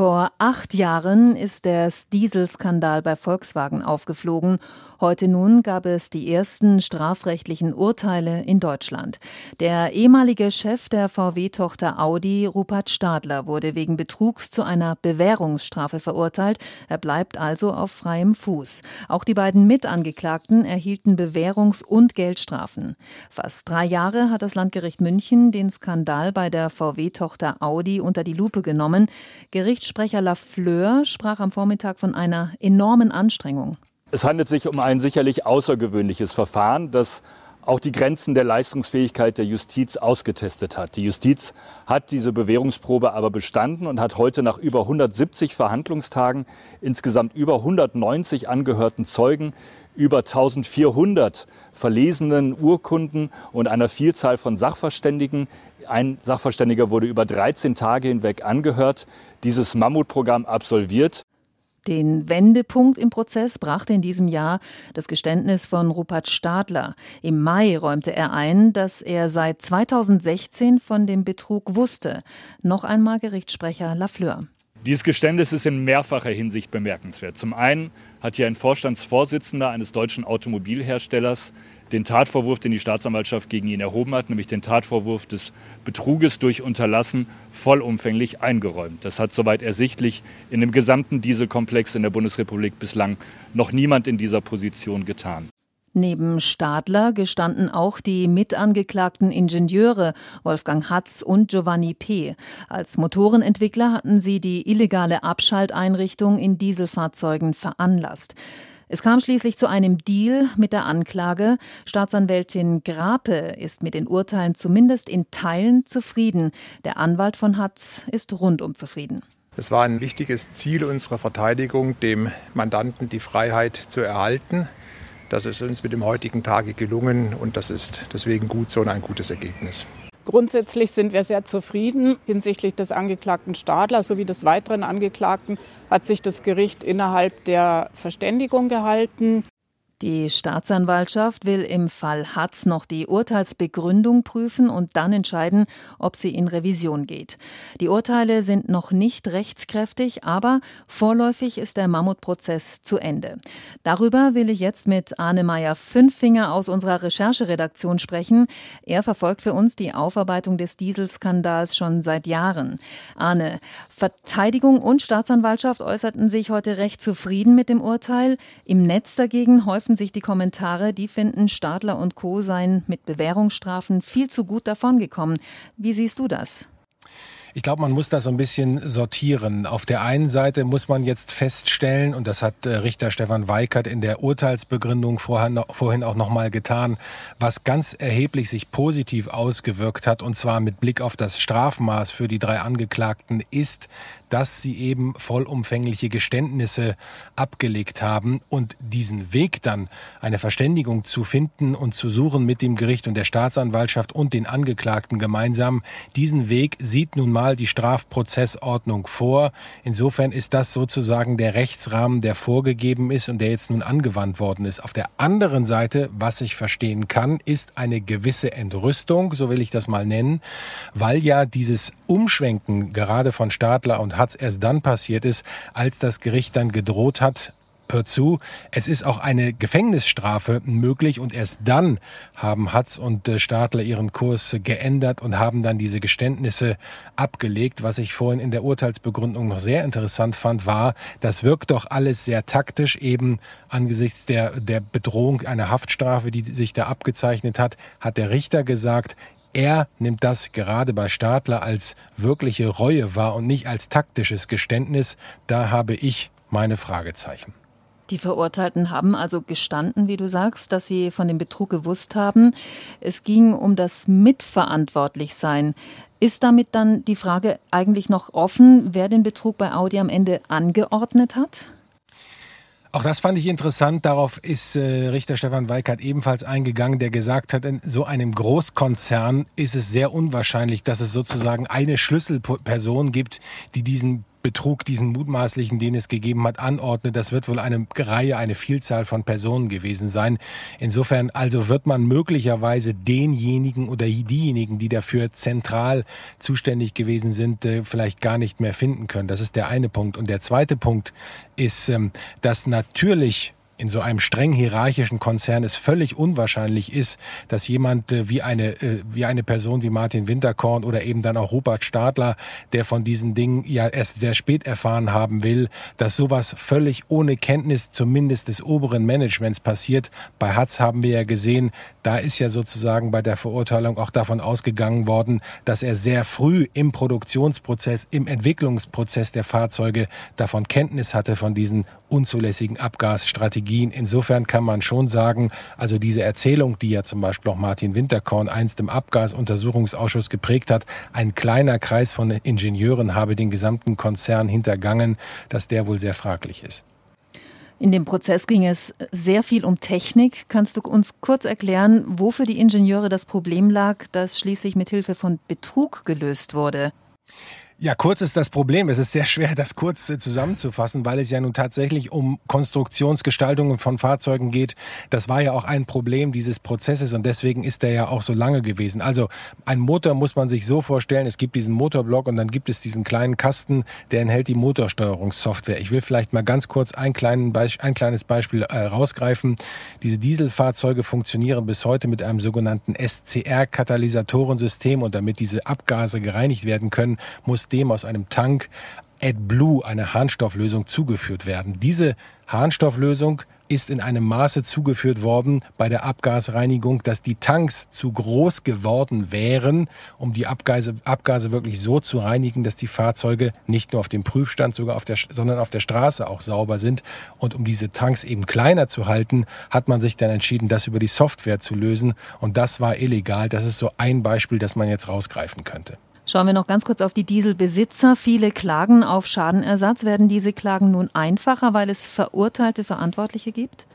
Vor acht Jahren ist der Dieselskandal bei Volkswagen aufgeflogen. Heute nun gab es die ersten strafrechtlichen Urteile in Deutschland. Der ehemalige Chef der VW-Tochter Audi, Rupert Stadler, wurde wegen Betrugs zu einer Bewährungsstrafe verurteilt. Er bleibt also auf freiem Fuß. Auch die beiden Mitangeklagten erhielten Bewährungs- und Geldstrafen. Fast drei Jahre hat das Landgericht München den Skandal bei der VW-Tochter Audi unter die Lupe genommen. Gerichtssprecher Lafleur sprach am Vormittag von einer enormen Anstrengung. Es handelt sich um ein sicherlich außergewöhnliches Verfahren, das auch die Grenzen der Leistungsfähigkeit der Justiz ausgetestet hat. Die Justiz hat diese Bewährungsprobe aber bestanden und hat heute nach über 170 Verhandlungstagen insgesamt über 190 angehörten Zeugen, über 1400 verlesenen Urkunden und einer Vielzahl von Sachverständigen ein Sachverständiger wurde über 13 Tage hinweg angehört, dieses Mammutprogramm absolviert. Den Wendepunkt im Prozess brachte in diesem Jahr das Geständnis von Rupert Stadler. Im Mai räumte er ein, dass er seit 2016 von dem Betrug wusste. Noch einmal Gerichtssprecher Lafleur. Dieses Geständnis ist in mehrfacher Hinsicht bemerkenswert. Zum einen hat hier ein Vorstandsvorsitzender eines deutschen Automobilherstellers den Tatvorwurf, den die Staatsanwaltschaft gegen ihn erhoben hat, nämlich den Tatvorwurf des Betruges durch Unterlassen, vollumfänglich eingeräumt. Das hat soweit ersichtlich in dem gesamten Dieselkomplex in der Bundesrepublik bislang noch niemand in dieser Position getan. Neben Stadler gestanden auch die mitangeklagten Ingenieure Wolfgang Hatz und Giovanni P. Als Motorenentwickler hatten sie die illegale Abschalteinrichtung in Dieselfahrzeugen veranlasst. Es kam schließlich zu einem Deal mit der Anklage. Staatsanwältin Grape ist mit den Urteilen zumindest in Teilen zufrieden. Der Anwalt von Hatz ist rundum zufrieden. Es war ein wichtiges Ziel unserer Verteidigung, dem Mandanten die Freiheit zu erhalten. Das ist uns mit dem heutigen Tage gelungen und das ist deswegen gut so und ein gutes Ergebnis. Grundsätzlich sind wir sehr zufrieden. Hinsichtlich des Angeklagten Stadler sowie des weiteren Angeklagten hat sich das Gericht innerhalb der Verständigung gehalten. Die Staatsanwaltschaft will im Fall Hatz noch die Urteilsbegründung prüfen und dann entscheiden, ob sie in Revision geht. Die Urteile sind noch nicht rechtskräftig, aber vorläufig ist der Mammutprozess zu Ende. Darüber will ich jetzt mit Arne Meyer Fünffinger aus unserer Rechercheredaktion sprechen. Er verfolgt für uns die Aufarbeitung des Dieselskandals schon seit Jahren. Arne, Verteidigung und Staatsanwaltschaft äußerten sich heute recht zufrieden mit dem Urteil. Im Netz dagegen häufen häufen sich die Kommentare, die finden, Stadler und Co. seien mit Bewährungsstrafen viel zu gut davongekommen. Wie siehst du das? Ich glaube, man muss das so ein bisschen sortieren. Auf der einen Seite muss man jetzt feststellen, und das hat äh, Richter Stefan Weikert in der Urteilsbegründung vorhin, vorhin auch nochmal getan, was ganz erheblich sich positiv ausgewirkt hat, und zwar mit Blick auf das Strafmaß für die drei Angeklagten, ist, dass sie eben vollumfängliche Geständnisse abgelegt haben und diesen Weg dann eine Verständigung zu finden und zu suchen mit dem Gericht und der Staatsanwaltschaft und den Angeklagten gemeinsam, diesen Weg sieht nun mal die Strafprozessordnung vor. Insofern ist das sozusagen der Rechtsrahmen, der vorgegeben ist und der jetzt nun angewandt worden ist. Auf der anderen Seite, was ich verstehen kann, ist eine gewisse Entrüstung, so will ich das mal nennen, weil ja dieses Umschwenken gerade von Stadler und Hatz erst dann passiert ist, als das Gericht dann gedroht hat, hört zu, es ist auch eine Gefängnisstrafe möglich und erst dann haben Hatz und äh, Stadler ihren Kurs geändert und haben dann diese Geständnisse abgelegt. Was ich vorhin in der Urteilsbegründung noch sehr interessant fand, war, das wirkt doch alles sehr taktisch eben angesichts der, der Bedrohung einer Haftstrafe, die sich da abgezeichnet hat, hat der Richter gesagt, er nimmt das gerade bei Stadler als wirkliche Reue wahr und nicht als taktisches Geständnis. Da habe ich meine Fragezeichen. Die Verurteilten haben also gestanden, wie du sagst, dass sie von dem Betrug gewusst haben. Es ging um das Mitverantwortlichsein. Ist damit dann die Frage eigentlich noch offen, wer den Betrug bei Audi am Ende angeordnet hat? Auch das fand ich interessant. Darauf ist äh, Richter Stefan Weikert ebenfalls eingegangen, der gesagt hat, in so einem Großkonzern ist es sehr unwahrscheinlich, dass es sozusagen eine Schlüsselperson gibt, die diesen Betrug, diesen mutmaßlichen, den es gegeben hat, anordnet. Das wird wohl eine Reihe, eine Vielzahl von Personen gewesen sein. Insofern also wird man möglicherweise denjenigen oder diejenigen, die dafür zentral zuständig gewesen sind, äh, vielleicht gar nicht mehr finden können. Das ist der eine Punkt. Und der zweite Punkt ist, ähm, dass natürlich in so einem streng hierarchischen Konzern es völlig unwahrscheinlich ist, dass jemand äh, wie eine äh, wie eine Person wie Martin Winterkorn oder eben dann auch Rupert Stadler, der von diesen Dingen ja erst sehr spät erfahren haben will, dass sowas völlig ohne Kenntnis zumindest des oberen Managements passiert. Bei Hatz haben wir ja gesehen, da ist ja sozusagen bei der Verurteilung auch davon ausgegangen worden, dass er sehr früh im Produktionsprozess, im Entwicklungsprozess der Fahrzeuge davon Kenntnis hatte von diesen unzulässigen Abgasstrategien. Insofern kann man schon sagen, also diese Erzählung, die ja zum Beispiel auch Martin Winterkorn einst im Abgasuntersuchungsausschuss geprägt hat, ein kleiner Kreis von Ingenieuren habe den gesamten Konzern hintergangen, dass der wohl sehr fraglich ist. In dem Prozess ging es sehr viel um Technik. Kannst du uns kurz erklären, wo für die Ingenieure das Problem lag, das schließlich mit Hilfe von Betrug gelöst wurde? Ja, kurz ist das Problem. Es ist sehr schwer, das kurz äh, zusammenzufassen, weil es ja nun tatsächlich um Konstruktionsgestaltungen von Fahrzeugen geht. Das war ja auch ein Problem dieses Prozesses und deswegen ist der ja auch so lange gewesen. Also ein Motor muss man sich so vorstellen, es gibt diesen Motorblock und dann gibt es diesen kleinen Kasten, der enthält die Motorsteuerungssoftware. Ich will vielleicht mal ganz kurz ein, ein kleines Beispiel äh, rausgreifen. Diese Dieselfahrzeuge funktionieren bis heute mit einem sogenannten SCR-Katalysatorensystem und damit diese Abgase gereinigt werden können, muss dem aus einem Tank AdBlue, eine Harnstofflösung, zugeführt werden. Diese Harnstofflösung ist in einem Maße zugeführt worden bei der Abgasreinigung, dass die Tanks zu groß geworden wären, um die Abgase, Abgase wirklich so zu reinigen, dass die Fahrzeuge nicht nur auf dem Prüfstand, sogar auf der, sondern auf der Straße auch sauber sind. Und um diese Tanks eben kleiner zu halten, hat man sich dann entschieden, das über die Software zu lösen. Und das war illegal. Das ist so ein Beispiel, das man jetzt rausgreifen könnte. Schauen wir noch ganz kurz auf die Dieselbesitzer. Viele klagen auf Schadenersatz. Werden diese Klagen nun einfacher, weil es verurteilte Verantwortliche gibt?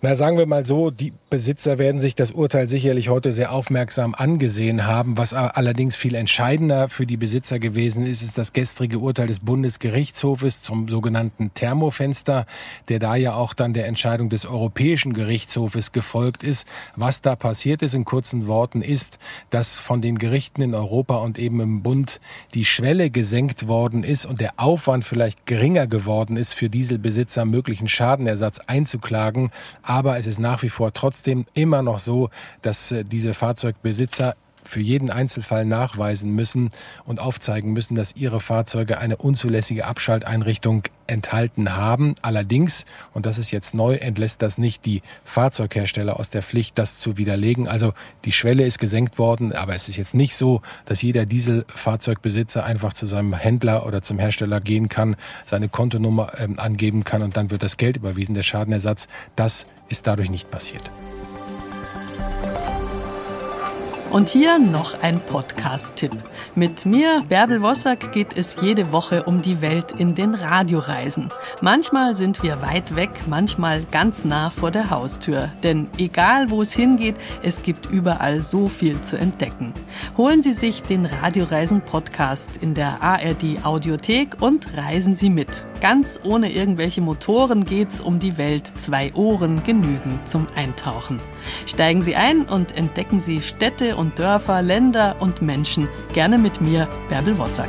Na, sagen wir mal so, die Besitzer werden sich das Urteil sicherlich heute sehr aufmerksam angesehen haben. Was allerdings viel entscheidender für die Besitzer gewesen ist, ist das gestrige Urteil des Bundesgerichtshofes zum sogenannten Thermofenster, der da ja auch dann der Entscheidung des Europäischen Gerichtshofes gefolgt ist. Was da passiert ist in kurzen Worten ist, dass von den Gerichten in Europa und eben im Bund die Schwelle gesenkt worden ist und der Aufwand vielleicht geringer geworden ist, für Dieselbesitzer möglichen Schadenersatz einzuklagen aber es ist nach wie vor trotzdem immer noch so, dass äh, diese Fahrzeugbesitzer für jeden Einzelfall nachweisen müssen und aufzeigen müssen, dass ihre Fahrzeuge eine unzulässige Abschalteinrichtung enthalten haben. Allerdings, und das ist jetzt neu, entlässt das nicht die Fahrzeughersteller aus der Pflicht, das zu widerlegen. Also die Schwelle ist gesenkt worden, aber es ist jetzt nicht so, dass jeder Dieselfahrzeugbesitzer einfach zu seinem Händler oder zum Hersteller gehen kann, seine Kontonummer äh, angeben kann und dann wird das Geld überwiesen, der Schadenersatz. Das ist dadurch nicht passiert. Und hier noch ein Podcast-Tipp. Mit mir, Bärbel Wossack, geht es jede Woche um die Welt in den Radioreisen. Manchmal sind wir weit weg, manchmal ganz nah vor der Haustür. Denn egal wo es hingeht, es gibt überall so viel zu entdecken. Holen Sie sich den Radioreisen-Podcast in der ARD Audiothek und reisen Sie mit. Ganz ohne irgendwelche Motoren geht's um die Welt. Zwei Ohren genügen zum Eintauchen. Steigen Sie ein und entdecken Sie Städte und Dörfer, Länder und Menschen. Gerne mit mir, Bärbel Wossack.